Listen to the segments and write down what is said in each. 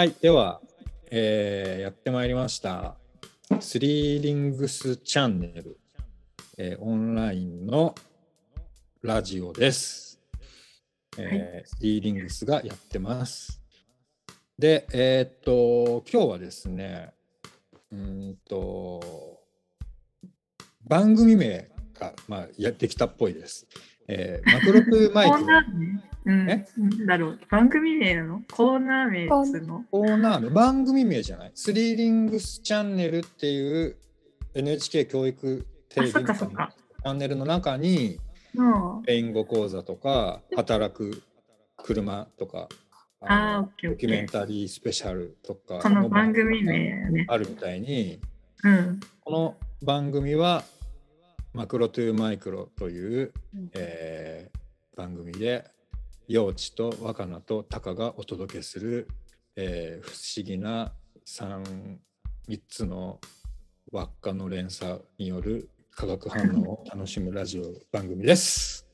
はい、では、えーやってまいりました。スリーリングスチャンネル、えーオンラインのラジオです。えースリーリングスがやってます。で、えーっと、今日はですね、うーんと、番組名が、まあ、やってきたっぽいです。えーマクロプマイクコーナー名？うん。え？なんだろう。番組名なの？コーナー名コーナー名番組名じゃないスリーリングスチャンネルっていう NHK 教育テあ、レビのチ。ャンネルの中にのスペイン語講座とか働く車とかあ。ドキュメンタリースペシャルとかこの番組名。あるみたいにうん。この番組はマクロトゥーマイクロという、うんえー番組で幼稚と若菜とタカがお届けする、えー不思議な 3, 3つの輪っかの連鎖による化学反応を楽しむラジオ番組です。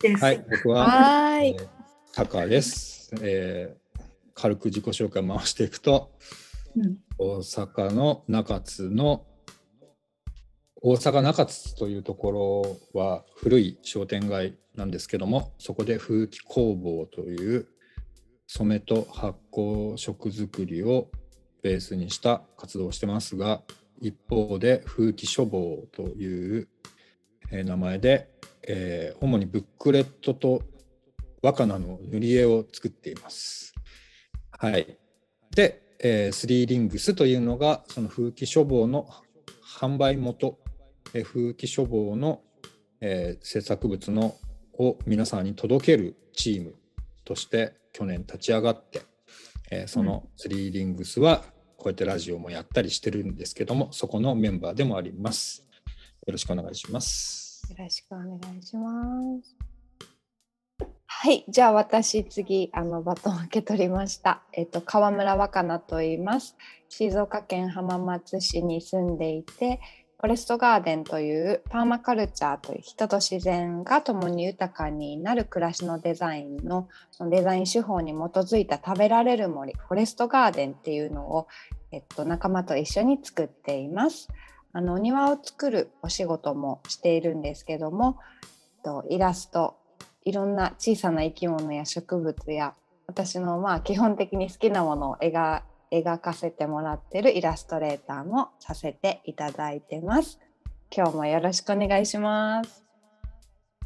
です。はい、僕は、は。えータカです、えー軽く自己紹介回していくと、うん大阪の中津の大阪中津というところは古い商店街なんですけどもそこで風紀工房という染めと発酵食作りをベースにした活動をしてますが一方で風紀書房という名前で、えー主にブックレットと若菜の塗り絵を作っています。はい、で、えースリーリングスというのがその風紀書房の販売元、風紀書房の、えー制作物のを皆さんに届けるチームとして去年立ち上がって、えーそのスリーリングスはこうやってラジオもやったりしてるんですけどもそこのメンバーでもあります。よろしくお願いします。よろしくお願いします。はい、じゃあ私次あのバトンを受け取りました。えっと川村若菜と言います。静岡県浜松市に住んでいて、フォレストガーデンというパーマカルチャーという人と自然が共に豊かになる暮らしのデザインのそのデザイン手法に基づいた食べられる森フォレストガーデンっていうのを、えっと、仲間と一緒に作っています。あのお庭を作るお仕事もしているんですけども、えっとイラストいろんな小さな生き物や植物や私のまあ基本的に好きなものを描描かせてもらってるイラストレーターもさせていただいてます。今日もよろしくお願いします。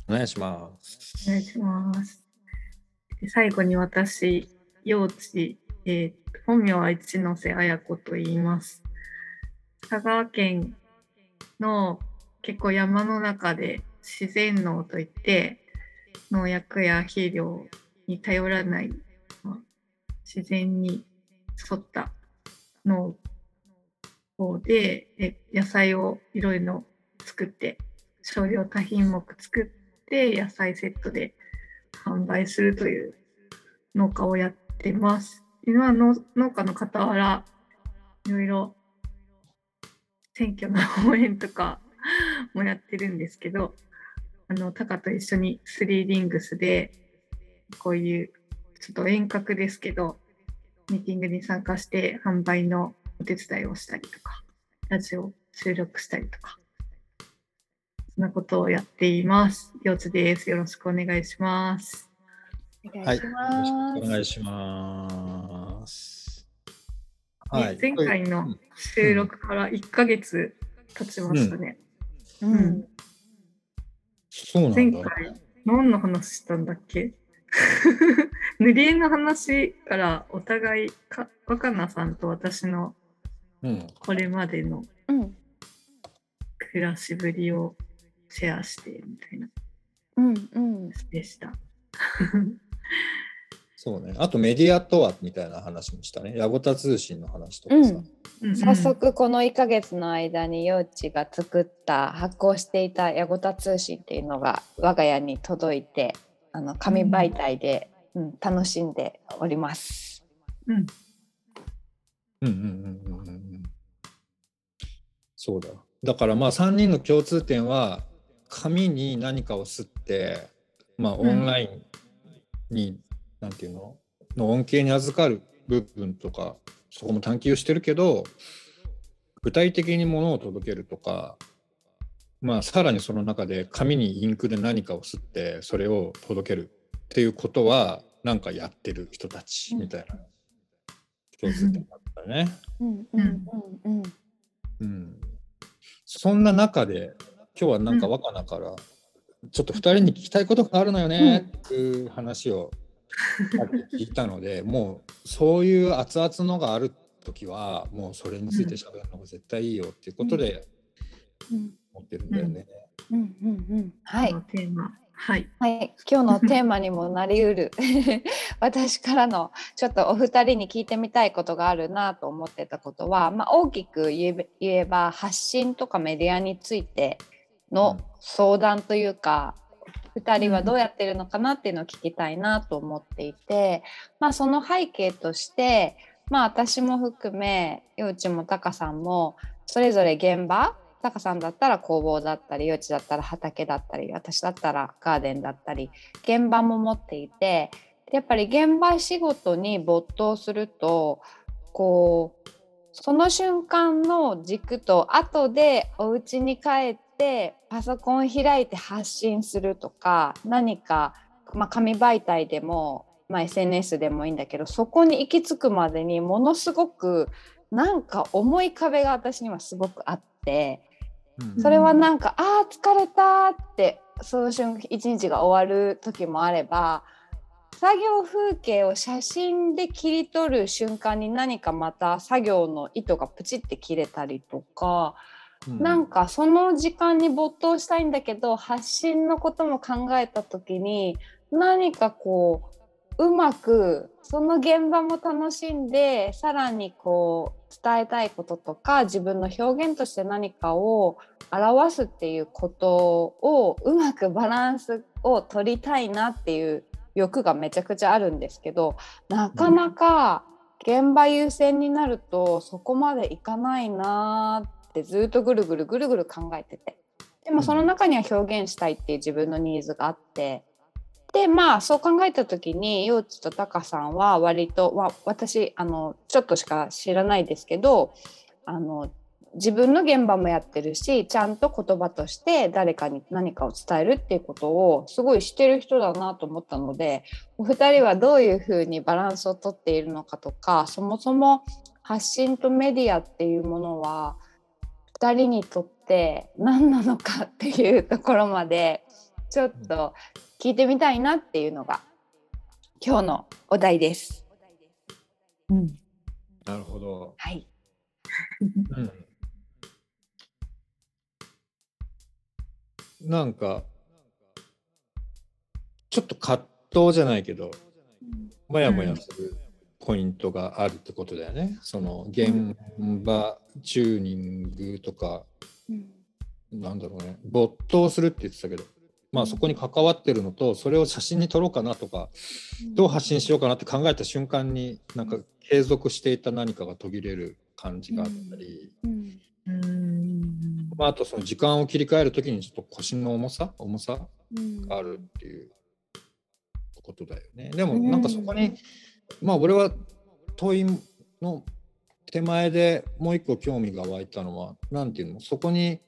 お願いします。お願いします。で最後に私、幼稚、えー本名は一ノ瀬綾子と言います。佐賀県の結構山の中で自然農といって農薬や肥料に頼らない、まあ自然に沿った農法でえ野菜をいろいろ作って少量多品目作って野菜セットで販売するという農家をやってます。今の農家の傍らいろいろ選挙の応援とか もやってるんですけどあのタカと一緒にスリーリングスでこういうちょっと遠隔ですけどミーティングに参加して販売のお手伝いをしたりとかラジオ収録したりとかそんなことをやっています。よつです。よろしくお願いします。おはい、よろしく願いします。お願いします。ね前回の収録から1ヶ月経ちましたね。ううんん。そうなんだ。前回何の話したんだっけ？塗り絵の話からお互いか若菜さんと私のうん、これまでのうん暮らしぶりをシェアしてみたいなうんうんでした。そうね。あとメディアとはみたいな話もしたね。ヤゴタ通信の話とかさ。うん。うん早速この1ヶ月の間に幼稚が作った発行していたヤゴタ通信っていうのが我が家に届いてあの紙媒体で、うん楽しんでおります。うんうんうんうんうんうん。そうだ。だからまあ3人の共通点は紙に何かを吸って、まあオンラインに、なんていうのの恩恵に預かる部分とかそこも探求してるけど具体的にものを届けるとかまあさらにその中で紙にインクで何かを吸ってそれを届けるっていうことはなんかやってる人たちみたいな。共通点だったね。うん。うん。うん。うん。うん、そんな中で今日はなんか若菜からちょっと2人に聞きたいことがあるのよねっていう話を聞いたので、もうそういう熱々のがある時はもうそれについて喋るのが絶対いいよっていうことでうん。思ってるんだよね。うん。うん。うん。はい。テーマ。はい。はい、今日のテーマにもなりうる。私からのちょっとお二人に聞いてみたいことがあるなと思ってたことは、まあ、大きく言えば発信とかメディアについての相談というか、2人はどうやってるのかなっていうのを聞きたいなと思っていて、まあ、その背景として、まあ、私も含め幼稚もタカさんもそれぞれ現場タカさんだったら工房だったり幼稚だったら畑だったり私だったらガーデンだったり現場も持っていてやっぱり現場仕事に没頭するとこうその瞬間の軸と後でお家に帰ってパソコン開いて発信するとか何か、まあ、紙媒体でも、まあ、SNS でもいいんだけどそこに行き着くまでにものすごくなんか重い壁が私にはすごくあって。うん。それはなんか、あー疲れたってその瞬間一日が終わる時もあれば作業風景を写真で切り取る瞬間に何かまた作業の糸がプチって切れたりとか、うん。なんかその時間に没頭したいんだけど発信のことも考えた時に何かこううまくその現場も楽しんでさらにこう伝えたいこととか自分の表現として何かを表すっていうことをうまくバランスを取りたいなっていう欲がめちゃくちゃあるんですけどなかなか現場優先になるとそこまでいかないなってずっとぐるぐるぐるぐる考えてて。でもその中には表現したいっていう自分のニーズがあって。でまあそう考えた時に幼稚とタカさんは割と、まあ、私あのちょっとしか知らないですけどあの自分の現場もやってるしちゃんと言葉として誰かに何かを伝えるっていうことをすごいしてる人だなと思ったのでお二人はどういうふうにバランスをとっているのかとかそもそも発信とメディアっていうものは2人にとって何なのかっていうところまでちょっと聞いてみたいなっていうのが今日のお題です。うん、なるほど。はい、うん。なんかちょっと葛藤じゃないけどもやもやするポイントがあるってことだよね。その現場チューニングとか、うん。なんだろうね。没頭するって言ってたけど、まあ、そこに関わってるのとそれを写真に撮ろうかなとかどう発信しようかなって考えた瞬間になんか継続していた何かが途切れる感じがあったり。まあ、あとその時間を切り替える時にちょっと腰の重さ重さうん。があるっていうことだよね。でもなんかそこに、まあ俺は問いの手前でもう一個興味が湧いたのは何ていうの？そこに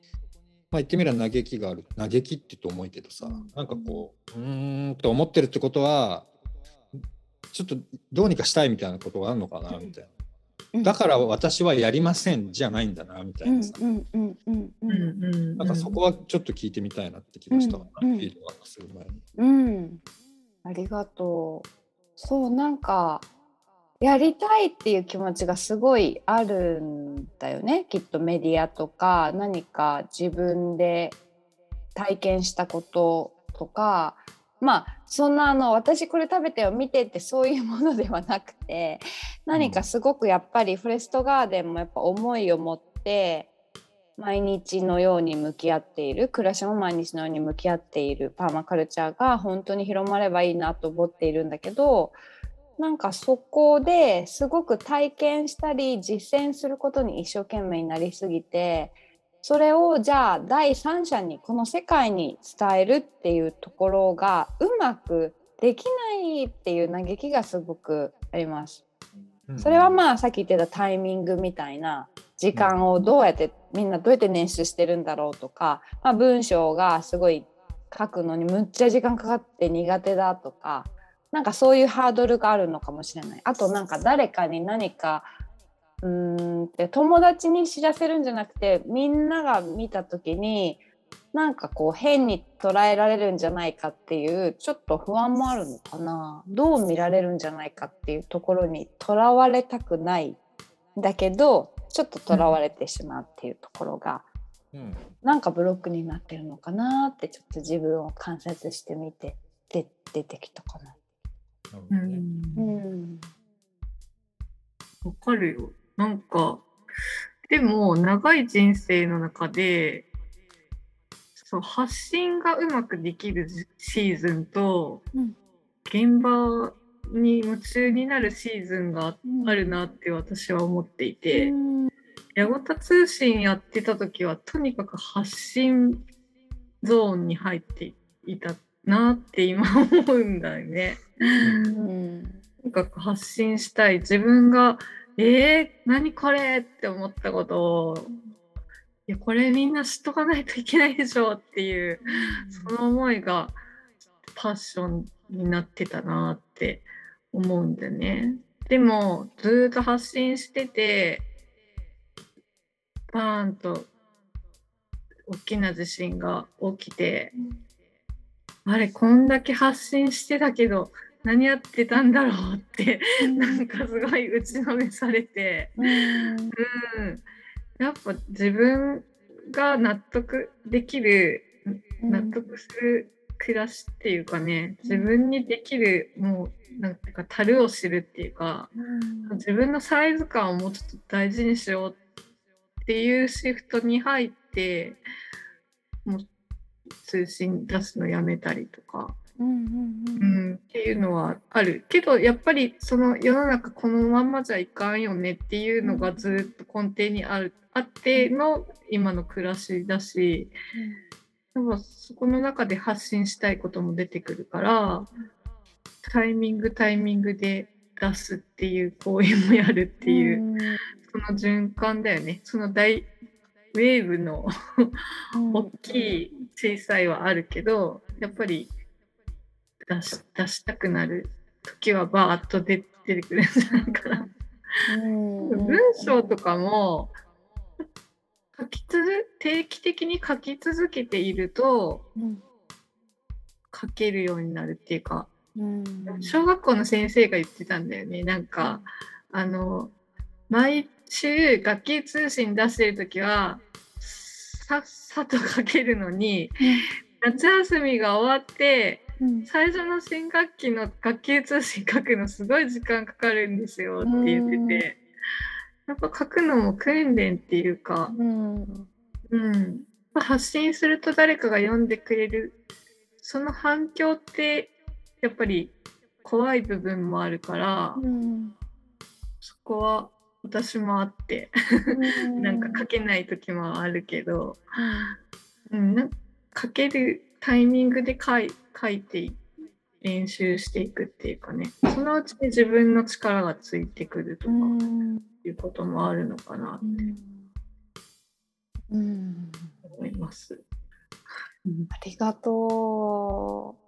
まあ言ってみれば嘆きがある嘆きって言うと重いけどさなんかこううーんって思ってるってことはちょっとどうにかしたいみたいなことがあるのかなみたいな。だから私はやりませんじゃないんだなみたうんいなさ。うんうんうんううんんうん。なんかそこはちょっと聞いてみたいなって気がしたかな、うんうんフィードバックする前に。うん、ありがとう。そうなんかやりたいっていう気持ちがすごいあるんだよね。きっとメディアとか何か自分で体験したこととか。まあそんなあの私これ食べてよ見てってそういうものではなくて何かすごくやっぱりフォレストガーデンもやっぱ思いを持って毎日のように向き合っている暮らしも毎日のように向き合っているパーマカルチャーが本当に広まればいいなと思っているんだけどなんかそこですごく体験したり実践することに一生懸命になりすぎてそれをじゃあ第三者にこの世界に伝えるっていうところがうまくできないっていう嘆きがすごくあります。それはまあさっき言ってたタイミングみたいな時間をどうやってみんなどうやって捻出してるんだろうとか、まあ、文章がすごい書くのにむっちゃ時間かかって苦手だとかなんかそういうハードルがあるのかもしれない。あとなんか誰かに何かうーんって友達に知らせるんじゃなくてみんなが見た時になんかこう変に捉えられるんじゃないかっていうちょっと不安もあるのかなどう見られるんじゃないかっていうところにとらわれたくないんだけどちょっととらわれてしまうっていうところが、うんなんかブロックになってるのかなってちょっと自分を観察してみてで出てきたかな。うんうん。わかるよ。なんか、でも長い人生の中で、そう発信がうまくできるシーズンと、うん。現場に夢中になるシーズンがあるなって私は思っていて、うん。ヤゴタ通信やってた時はとにかく発信ゾーンに入っていたなって今思うんだよね。うんとにかく発信したい自分が「えー、何これ!」って思ったことを「いやこれみんな知っとかないといけないでしょ」っていうその思いがパッションになってたなって思うんだよね。でもずーっと発信しててバーンと大きな地震が起きてあれこんだけ発信してたけど何やってたんだろうってなんかすごい打ちのめされて、うん。うん、やっぱ自分が納得できる納得する暮らしっていうかね自分にできるもうなんていうか樽を知るっていうか自分のサイズ感をもうちょっと大事にしようっていうシフトに入ってもう通信出すのやめたりとか。うんうんうん、っていうのはあるけどやっぱりその世の中このまんまじゃいかんよねっていうのがずっと根底にあるあっての今の暮らしだしやっぱそこの中で発信したいことも出てくるからタイミングタイミングで出すっていう行為もやるっていう、その循環だよね。その大ウェーブの大きい小さいはあるけどやっぱり出し出したくなる時はバーッと出出てくる。んじゃないかな。文章とかも書き続定期的に書き続けていると書けるようになるっていうか小学校の先生が言ってたんだよね。なんかあの毎週学級通信出してる時はさっさと書けるのに夏休みが終わって最初の新学期の学級通信書くのすごい時間かかるんですよって言っててやっぱ書くのも訓練っていうか、うん、発信すると誰かが読んでくれるその反響ってやっぱり怖い部分もあるから、そこは私もあって。なんか書けない時もあるけど、うん、なんか書けるタイミングで書い書いて練習していくっていうかね。そのうちに自分の力がついてくるとか。いうこともあるのかなって。思います。ありがとう。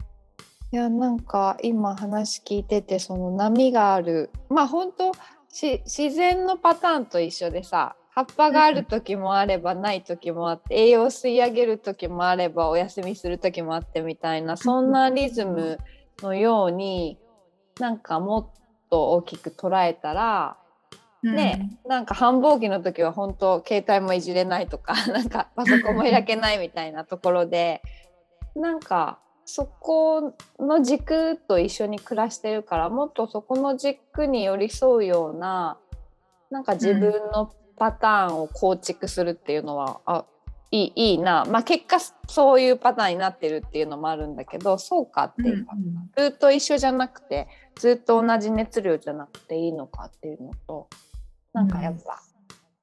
いやなんか今話聞いててその波がある。まあ本当し自然のパターンと一緒でさ葉っぱがある時もあればない時もあって栄養を吸い上げる時もあればお休みする時もあってみたいなそんなリズムのようになんかもっと大きく捉えたらね、なんか繁忙期の時は本当携帯もいじれないとか なんかパソコンも開けないみたいなところでなんかそこの軸と一緒に暮らしてるからもっとそこの軸に寄り添うようななんか自分のパターンを構築するっていうのは、あいいいいな、まあ、結果そういうパターンになってるっていうのもあるんだけどそうかっていうか、ずっと一緒じゃなくてずっと同じ熱量じゃなくていいのかっていうのとなんかやっぱ、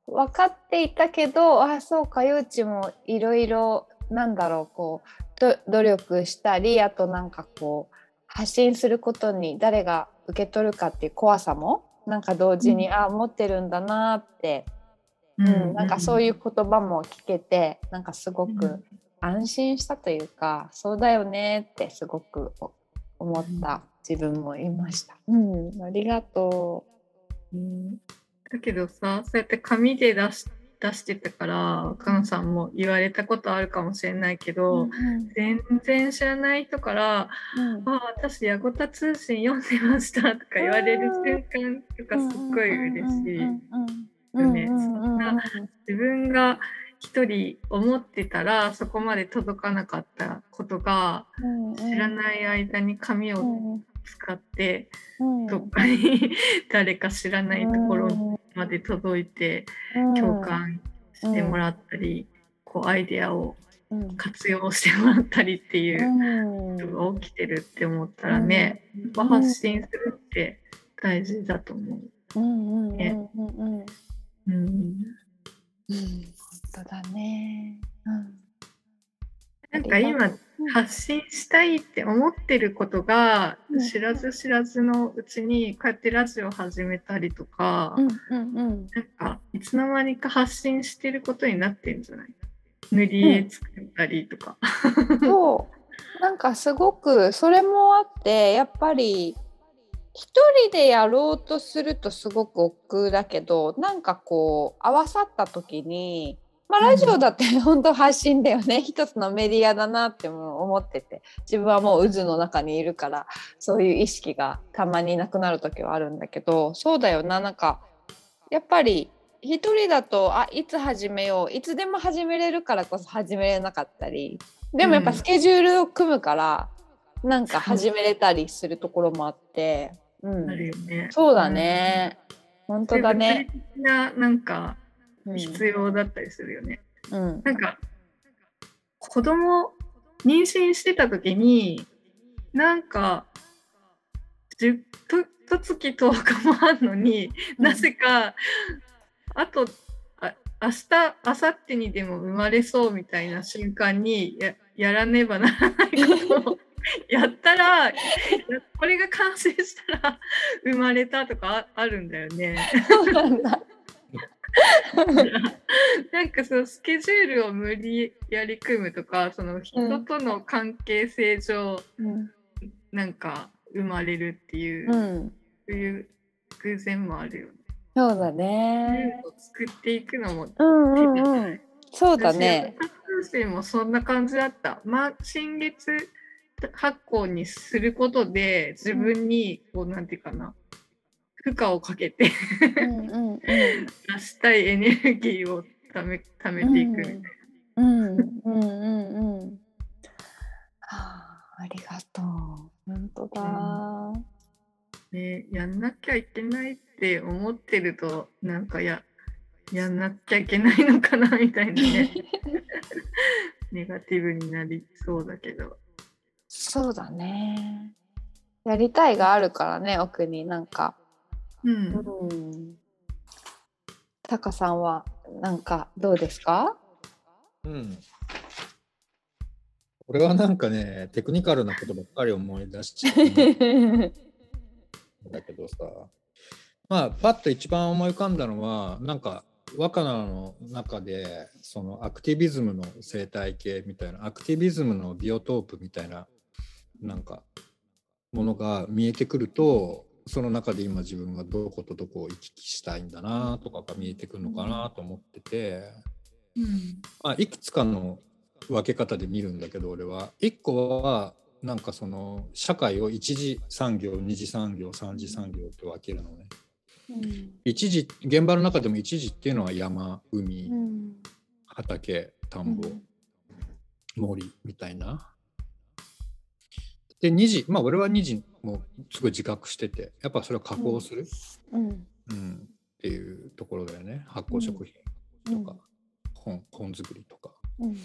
分かっていたけどあそうかゆうちもいろいろなんだろうこう努力したりあとなんかこう発信することに誰が受け取るかっていう怖さもなんか同時に、あ持ってるんだなって、ううんなんかそういう言葉も聞けてなんかすごく安心したというか、そうだよねってすごく思った自分もいました。うん、ありがとう。ん。だけどさそうやって紙で出し出してたからかのさんも言われたことあるかもしれないけう。ど、うん。全然知らない人からうん「あ私ヤゴタ通信読んでました」とか言われる瞬間とかすっごい嬉しい。よねそんな自分が一人思ってたらそこまで届かなかったことが知らない間に紙を使ってどっかに 誰か知らないところまで届いて共感してもらったりこうアイデアを活用してもらったりっていうことが起きてるって思ったらねやっぱ発信するって大事だと思う。うんうんうんねうん。うん。うん。うん。本当だね。なんか今発信したいって思ってることがうん。知らず知らずのうちにこうやってラジオ始めたりとか、うんうんうん。なんかいつの間にか発信してることになってるんじゃない？塗り絵作ったりとか。そう。なんかすごくそれもあってやっぱり一人でやろうとするとすごく億劫だけどなんかこう合わさった時に、まあ、ラジオだって 本当発信だよね、一つのメディアだなっても思ってて。自分はもう渦の中にいるからそういう意識がたまになくなる時はあるんだけど。そうだよな。なんかやっぱり一人だとあいつ始めよう。いつでも始めれるからこそ始めれなかったり。でもやっぱうん。スケジュールを組むから、なんか始めれたりするところもあって、うん。ね。そうだね、本当だね。ななんかうん必要だったりするよね。うんなんか子供妊娠してた時になんか10と月10日もあんのに、なぜかあとあ明日明後日にでも生まれそうみたいな瞬間にややらねばならないことを やったらやこれが完成したら生まれたとかああるんだよね。なんかそのスケジュールを無理やり組むとかその人との関係性上、うんなんか生まれるっていう、うん、そういう偶然もあるよね。そうだね。を作っていくのもうんうんうん。そうだね。私通信もそんな感じだった。まあ、新月発行にすることで自分にこうなんていうかな負荷をかけて。出したいエネルギーをためためていくみたいな。うんうんうんうん。はあ、ありがとう。本当だ。ね、やんなきゃいけないって思ってるとなんかややんなきゃいけないのかなみたいなね ネガティブになりそうだけどそうだね。やりたいがあるからね、奥になんか。うん、うん。タカさんはなんかどうですか？うん。俺はなんかね、テクニカルなことばっかり思い出しちゃうんだけどさ、まあ、パッと一番思い浮かんだのは、なんか、若菜の中で、そのアクティビズムの生態系みたいな、アクティビズムのビオトープみたいな、なんか、ものが見えてくると、その中で今自分がどことどこを行き来したいんだなとかが見えてくるのかなと思ってて、うん。まあ、いくつかの分け方で見るんだけど俺は。一個はなんかその社会を一次産業二次産業三次産業って分けるのね。うん。一次現場の中でも一次っていうのは山海うん。畑田んぼ森みたいな。で二次まあ俺は二次もすごい自覚しててやっぱそれを加工する、うん。うん、っていうところだよね。発酵食品とか、本本作りとか。うん。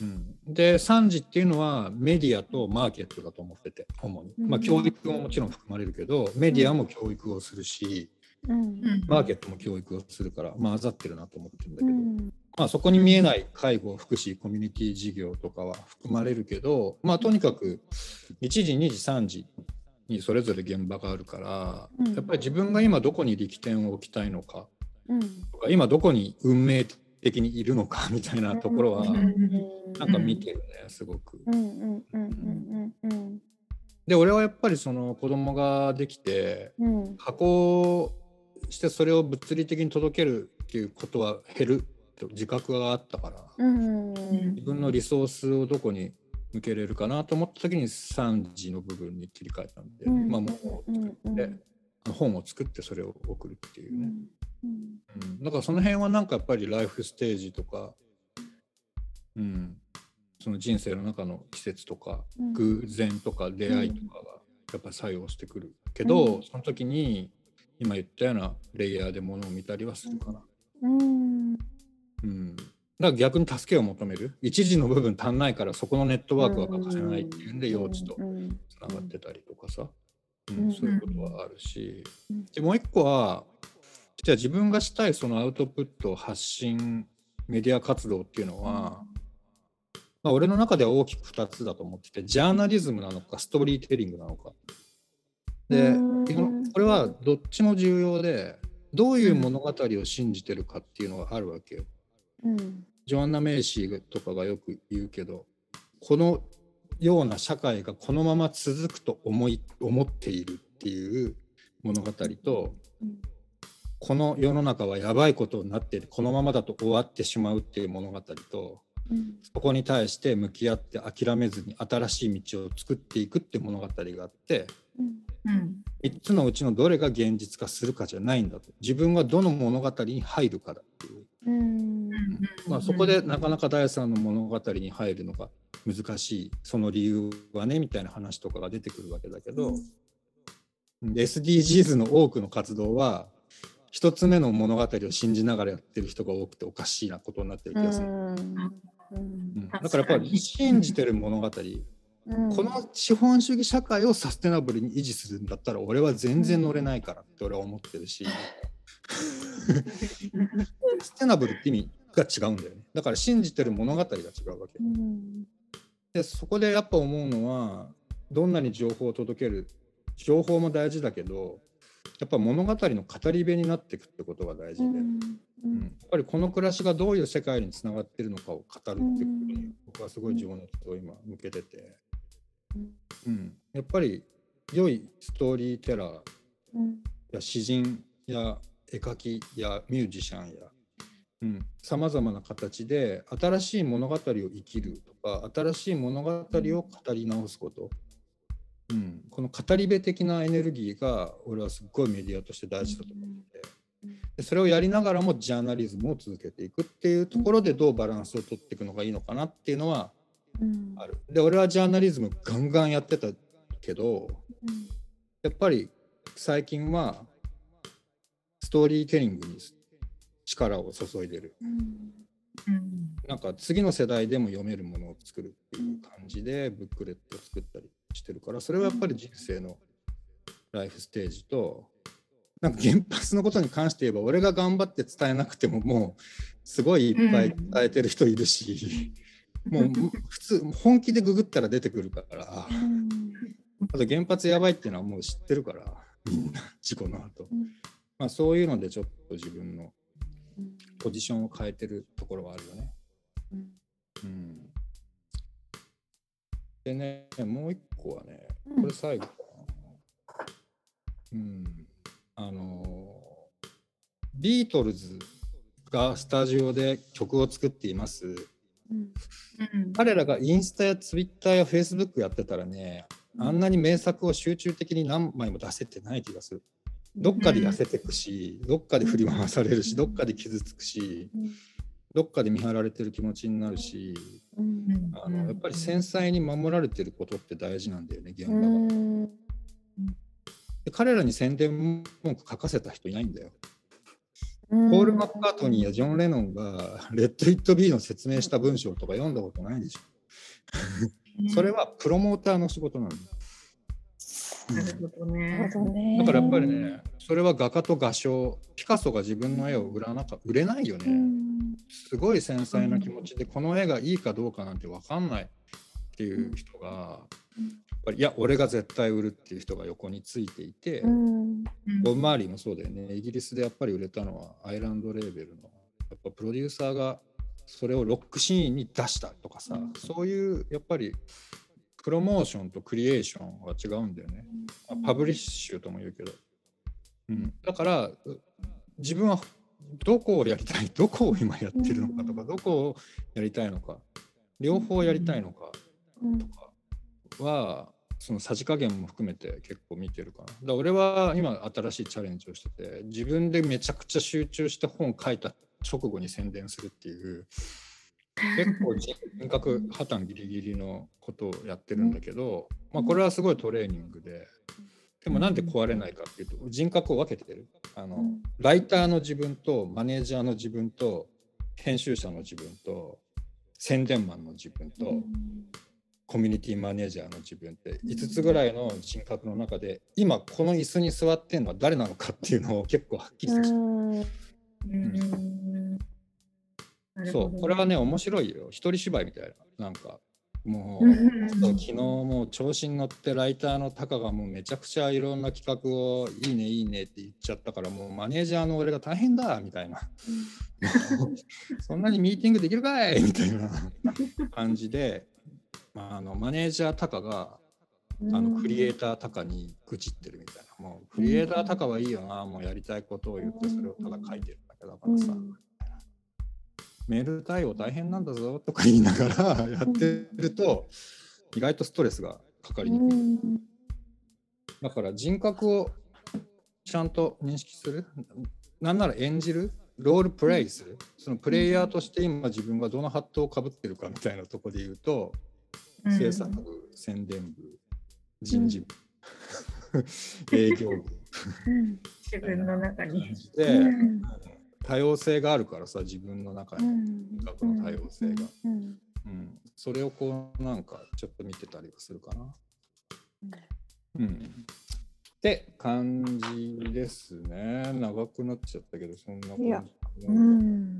うん、で3次っていうのはメディアとマーケットだと思ってて主に、まあ、うん教育ももちろん含まれるけどメディアも教育をするしうん。うん。マーケットも教育をするから、まあ、混ざってるなと思ってるんだけど、うん。まあ、そこに見えない介護福祉コミュニティ事業とかは含まれるけど、まあ、とにかく1次2次3次にそれぞれ現場があるから、うん。やっぱり自分が今どこに力点を置きたいのかうん。とか今どこに運命的にいるのか みたいなところはうん。なんか見てるねすごく。で俺はやっぱりその子供ができてうん。加工してそれを物理的に届けるっていうことは減ると自覚があったからうん。自分のリソースをどこに向けれるかなと思った時に3時の部分に切り替えたんで、うん。まあもううんうん本を作ってそれを送るっていうね、うん。うん。だからその辺はなんかやっぱりライフステージとか、うん、その人生の中の季節とかうん。偶然とか出会いとかがやっぱり作用してくるけど、うん。その時に今言ったようなレイヤーでものを見たりはするかな。うん。うん、だから逆に助けを求める。一時の部分足んないからそこのネットワークは欠かせないっていうんで幼稚とうん。つながってたりとかさ、うんうん、そういうことはあるし。うん。でもう一個はじゃあ自分がしたいそのアウトプット発信メディア活動っていうのは、まあ、俺の中では大きく2つだと思っててジャーナリズムなのかストーリーテリングなのか。でうん。これはどっちも重要でどういう物語を信じてるかっていうのがあるわけよ。うん。ジョアンナ・メイシーとかがよく言うけどこのような社会がこのまま続くと思い思っているっていう物語とうんこの世の中はやばいことになっているこのままだと終わってしまうっていう物語とうんそこに対して向き合って諦めずに新しい道を作っていくっていう物語があってうん。うん。3つのうちのどれが現実化するかじゃないんだと。自分はどの物語に入るかだっていう。うんまあ、そこでなかなか第三の物語に入るのが難しいその理由はねみたいな話とかが出てくるわけだけど、SDGs の多くの活動は一つ目の物語を信じながらやってる人が多くておかしいなことになってる気がする。うん。うん。だからやっぱり信じてる物語、うん。この資本主義社会をサステナブルに維持するんだったら俺は全然乗れないからって俺は思ってるし、ステナブルって意味が違うん。だよねだから信じてる物語が違うわけうん。でそこでやっぱ思うのはどん。なに情報を届ける情報も大事だけどやっぱ物語の語り部になっていくってことが大事で、うん。やっぱりこの暮らしがどういう世界につながってるのかを語るっていうことに僕はすごい情熱を今向けてて、うん、やっぱり良いストーリーテラーや詩人や絵描きやミュージシャンやさまざまな形で新しい物語を生きるとか新しい物語を語り直すこと、うん、この語り部的なエネルギーが俺はすっごいメディアとして大事だと思ってでそれをやりながらもジャーナリズムを続けていくっていうところでどうバランスを取っていくのがいいのかなっていうのはうん。ある。で俺はジャーナリズムガンガンやってたけどやっぱり最近はストーリーテリングに力を注いでる。うん。なんか次の世代でも読めるものを作るっていう感じでブックレットを作ったりしてるからそれはやっぱり人生のライフステージとなんか原発のことに関して言えば俺が頑張って伝えなくてももうすごいいっぱい伝えてる人いるし、もう普通本気でググったら出てくるからあと原発やばいっていうのはもう知ってるからみんな事故の後、うんまあそういうのでちょっと自分のポジションを変えてるところはあるよね。うんでね、もう一個はね、うんこれ最後かな。うん。あのービートルズがスタジオで曲を作っています。うん彼らがインスタやツイッターやフェイスブックやってたらね、あんなに名作を集中的に何枚も出せてない気がする。どっかで痩せてくし、どっかで振り回されるし、どっかで傷つくし、どっかで見張られてる気持ちになるし、あのやっぱり繊細に守られてることって大事なんだよね、現場が。で彼らに宣伝文句書かせた人いないんだよ。ポール・マッカートニーやジョン・レノンが「レッド・イット・ビー」の説明した文章とか読んだことないでしょ。それはプロモーターの仕事なんだよ。なるほどなね。だからやっぱりね、それは画家と画商、ピカソが自分の絵を売らなか売れないよね。うん。すごい繊細な気持ちで、この絵がいいかどうかなんて分かんないっていう人が、ぱりいや俺が絶対売るっていう人が横についていて、うん。ボブ・マーリーもそうだよね。イギリスでやっぱり売れたのはアイランドレーベルのやっぱプロデューサーがそれをロックシーンに出したとかさ、そういうやっぱりプロモーションとクリエーションは違うんだよね、まあパブリッシュとも言うけど、うん、だからう自分はどこをやりたい どこを今やってるのかとかどこをやりたいのか両方やりたいのかうん。とかはそのさじ加減も含めて結構見てるかな。だから俺は今新しいチャレンジをしてて自分でめちゃくちゃ集中して本書いた直後に宣伝するっていう結構人格破綻ギリギリのことをやってるんだけど、まあ、これはすごいトレーニングで。でもなんで壊れないかっていうと人格を分けてる。あの、うん。ライターの自分とマネージャーの自分と編集者の自分と宣伝マンの自分と、コミュニティマネージャーの自分って5つぐらいの人格の中で今この椅子に座ってるのは誰なのかっていうのを結構はっきりさせて、うんそうこれはね面白いよ。一人芝居みたいな。なんかもう昨日もう調子に乗ってライターのタカがもうめちゃくちゃいろんな企画をいいねいいねって言っちゃったからもうマネージャーの俺が大変だみたいな。そんなにミーティングできるかいみたいな感じで、まあ、あのマネージャータカがあのクリエイタータカに愚痴ってるみたいな。もうクリエイタータカはいいよなもうやりたいことを言ってそれをただ書いてるだけだからさ、メール対応大変なんだぞとか言いながらやってると意外とストレスがかかりにくい。だから人格をちゃんと認識する。なんなら演じる。ロールプレイする。そのプレイヤーとして今自分がどのハットをかぶってるかみたいなところで言うと、うん。制作部宣伝部人事部、営業部。自分の中に。で、多様性があるからさ自分の中に、人格の多様性が、うん、それをこうなんかちょっと見てたりはするかな。うん、って感じですね。長くなっちゃったけどそんな感じいや。うん。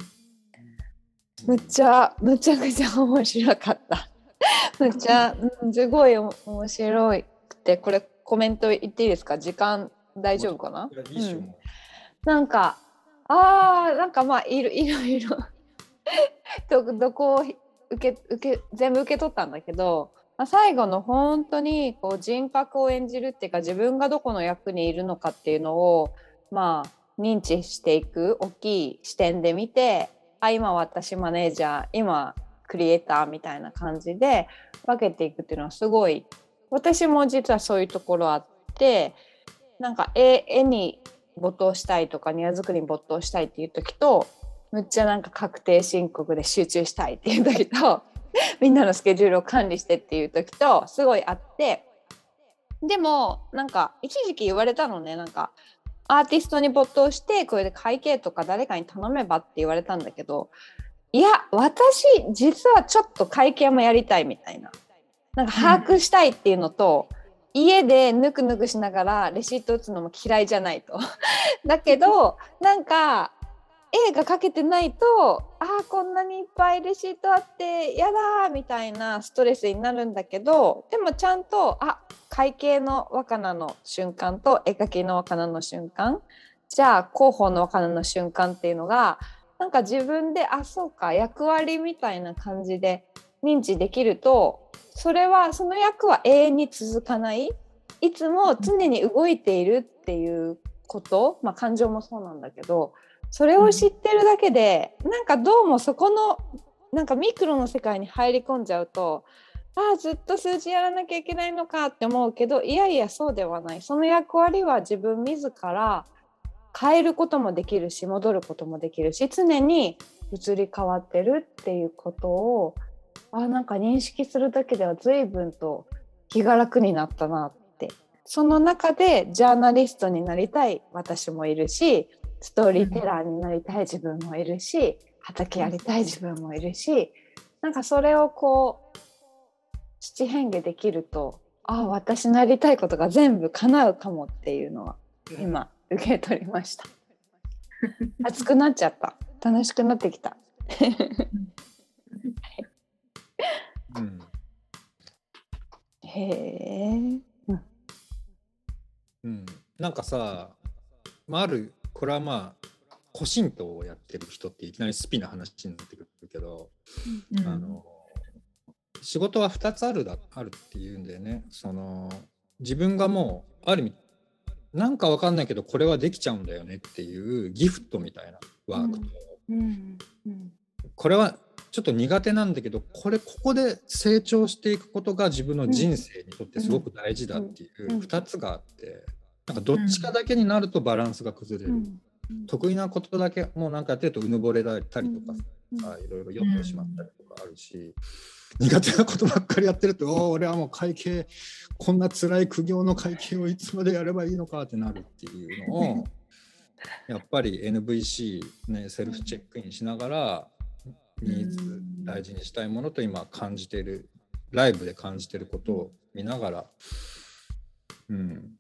むっちゃむちゃくちゃ面白かった。むっちゃ、うん、すごいお面白いくてこれコメント言っていいですか？時間大丈夫かな、いいっしょもなんかあーなんかまあいろいろいろ。どどこを受け受け全部受け取ったんだけど、まあ、最後の本当にこう人格を演じるっていうか自分がどこの役にいるのかっていうのをまあ認知していく大きい視点で見てあ今私マネージャー今クリエイターみたいな感じで分けていくっていうのはすごい私も実はそういうところあってなんか絵絵に没頭したいとか庭作りに没頭したいっていう時とむっちゃなんか確定申告で集中したいっていう時と みんなのスケジュールを管理してっていう時とすごいあってでもなんか一時期言われたのねなんかアーティストに没頭してこれで会計とか誰かに頼めばって言われたんだけどいや私実はちょっと会計もやりたいみたいな。なんか把握したいっていうのと、家でぬくぬくしながらレシート打つのも嫌いじゃないと。だけどなんか絵が描けてないとあーこんなにいっぱいレシートあってやだみたいなストレスになるんだけどでもちゃんとあ会計の若菜の瞬間と絵描きの若菜の瞬間じゃあ広報の若菜の瞬間っていうのがなんか自分であそうか役割みたいな感じで認知できるとそれはその役は永遠に続かない。いつも常に動いているっていうこと、まあ、感情もそうなんだけどそれを知ってるだけで、なんかどうもそこのなんかミクロの世界に入り込んじゃうとああずっと数字やらなきゃいけないのかって思うけどいやいやそうではない。その役割は自分自ら変えることもできるし戻ることもできるし常に移り変わってるっていうことをあなんか認識するだけでは随分と気が楽になったなって。その中でジャーナリストになりたい私もいるしストーリーテラーになりたい自分もいるし畑やりたい自分もいるしなんかそれをこう七変化できるとあ私のやりたいことが全部叶うかもっていうのは今受け取りました。熱くなっちゃった。楽しくなってきた うん。えへえ。うん、なんかさ、まあ、あるこれはまあ古神道をやってる人っていきなりスピな話になってくるけど、うん。あの仕事は2つあるだあるっていうんだよね。その自分がもうある意味なんかわかんないけどこれはできちゃうんだよねっていうギフトみたいなワークと、うん。うん。これはちょっと苦手なんだけどこれここで成長していくことが自分の人生にとってすごく大事だっていううん。2つがあってなんかどっちかだけになるとバランスが崩れる、うん。得意なことだけもうなんかやってるとうぬぼれたりとかいろいろ酔ってしまったりとかあるし、苦手なことばっかりやってると俺はもう会計こんな辛い苦行の会計をいつまでやればいいのかってなるっていうのを やっぱり NVC、ね、セルフチェックインしながらニーズ大事にしたいものと今感じているライブで感じていることを見ながら、うん、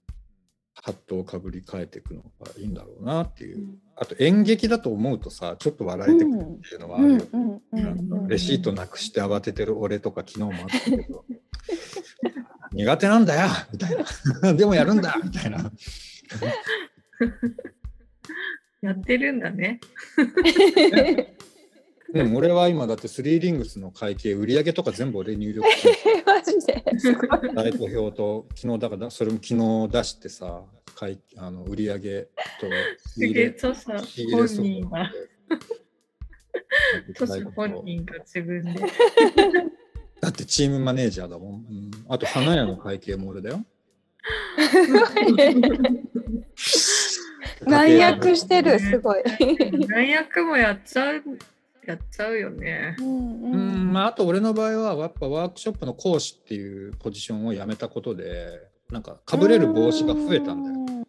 ハットをかぶり替えていくのがいいんだろうなっていう。あと演劇だと思うとさちょっと笑えてくるっていうのはあるよ。レシートなくして慌ててる俺とか昨日もあったけど 苦手なんだよみたいな。でもやるんだみたいな。やってるんだね。うん。俺は今だってスリーリングスの会計売上とか全部俺入力し てマジで。すごい。ライト表と昨日だからそれも昨日出してさ会あの売上とすげえ著者本人が。著者本人が自分で。だってチームマネージャーだもん、うん、あと花屋の会計も俺だよ。難役してるすごい。大学もやっちゃうやっちゃうよね。うんまあ、あと俺の場合はやっぱワークショップの講師っていうポジションを辞めたことでなんかかぶれる帽子が増えたんだよ。よ。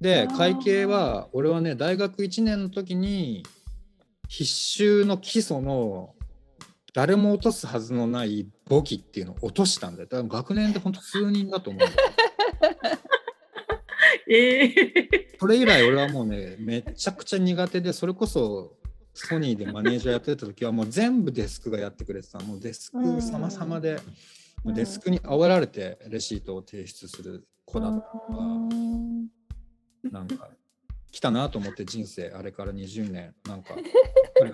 で会計は俺はね大学1年の時に必修の基礎の誰も落とすはずのない簿記っていうのを落としたんだよ。だから学年で本当数人だと思うんだよ。ええそれ以来俺はもうねめちゃくちゃ苦手でそれこそソニーでマネージャーやってた時はもう全部デスクがやってくれてた。もうデスク様々で、もうデスクに煽られてレシートを提出する子だったから、なんか来たなと思って人生あれから20年なんか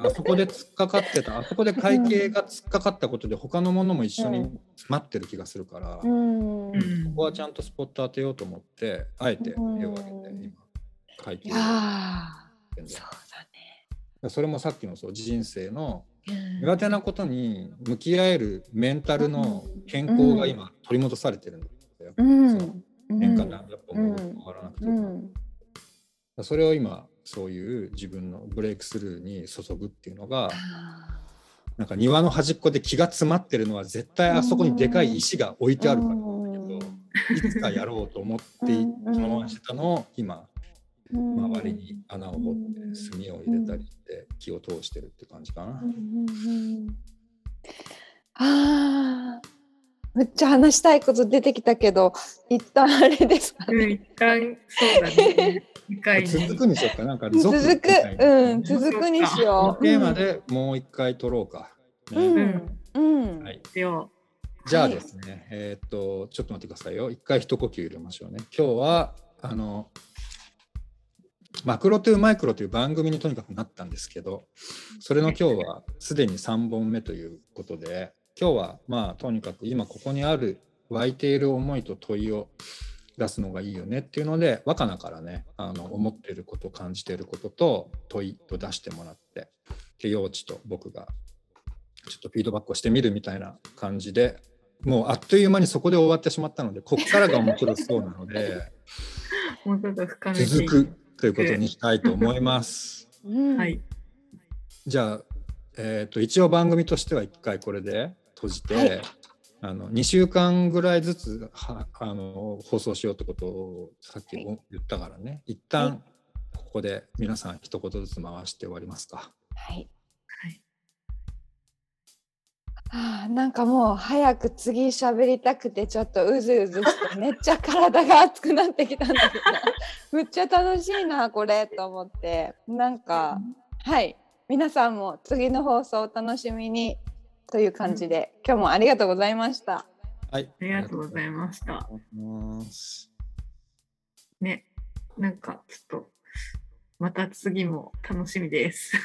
あそこで突っかかってたあそこで会計が突っかかったことで他のものも一緒に詰まってる気がするから、こうん。うんこはちゃんとスポット当てようと思ってあえて手を挙げて今会計をそれもさっきのそう人生の。苦手なことに向き合えるメンタルの健康が今取り戻されてるんだよ。うん。そう年間何百本も変わらなくても、うん。それを今そういう自分のブレイクスルーに注ぐっていうのがなんか庭の端っこで気が詰まってるのは絶対あそこにでかい石が置いてあるからなんだけどいつかやろうと思ってうんそのまましてたのを今うん周りに穴を掘って炭を入れたりして気を通してるって感じかな。ああ、むっちゃ話したいこと出てきたけど、一旦あれですかね。うん、一旦そうだね。一回に続くにしようか。なんか続続く、うん、続くにしよう。テーマでもう一回撮ろうか。ね。うん、うん、はい、よじゃあですね、えーっと、ちょっと待ってくださいよ。一回一呼吸入れましょうね。今日は、あの、マクロトゥーマイクロという番組にとにかくなったんですけど、それの今日はすでに3本目ということで、今日はまあとにかく今ここにある湧いている思いと問いを出すのがいいよねっていうので、若菜からね、あの思っていること、感じていることと問いと出してもらって、で、幼稚と僕がちょっとフィードバックをしてみるみたいな感じで、もうあっという間にそこで終わってしまったので、ここからが面白そうなので、う。もうちょっと深めてい続くということにしたいと思います。うんはい。じゃあ、えー、と一応番組としては1回これで閉じて、はいあの2週間ぐらいずつはあの放送しようってことをさっきはい言ったからね一は旦ここで皆さん一言ずつ回して終わりますか。はい。はい。あ、なんかもう早く次喋りたくてちょっとうずうずしてめっちゃ体が熱くなってきたんだけど むっちゃ楽しいなこれと思ってなんかはい皆さんも次の放送お楽しみにという感じで今日もありがとうございました。はい。ありがとうございまました。す。ね、なんかちょっと、また次も楽しみです。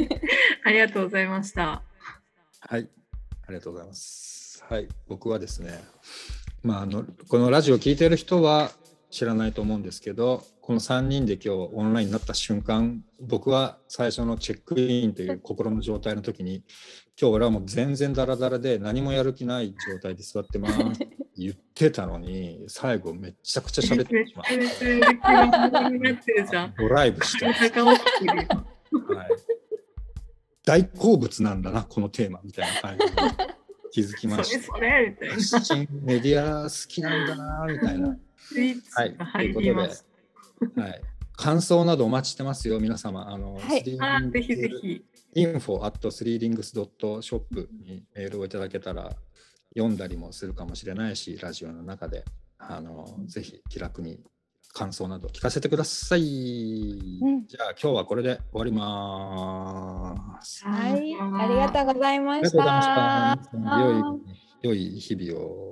ありがとうございました。はい。ありがとうございます。はい。僕はですね、まあ、あの、このラジオを聞いてる人は知らないと思うんですけど、この3人で今日オンラインになった瞬間、僕は最初のチェックインという心の状態の時に、今日俺はもう全然ダラダラで何もやる気ない状態で座ってます言ってたのに、最後めっちゃくちゃ喋ってまっゃめちゃめちゃ気になってるじゃん。た。ドライブして。はい、大好物なんだな、このテーマみたいな感じで 気づきました。それそれみたいな。発信メディア好きなんだな、みたいな。スイッチが入ります。はい、感想などお待ちしてますよ、皆様。あの、はいあぜひぜひ。info at 3rings.shop にメールをいただけたら読んだりもするかもしれないし、ラジオの中で、あの、ぜひ気楽に感想など聞かせてください。うんじゃあ今日はこれで終わります。はい、ありがとうございました。良い良い日々を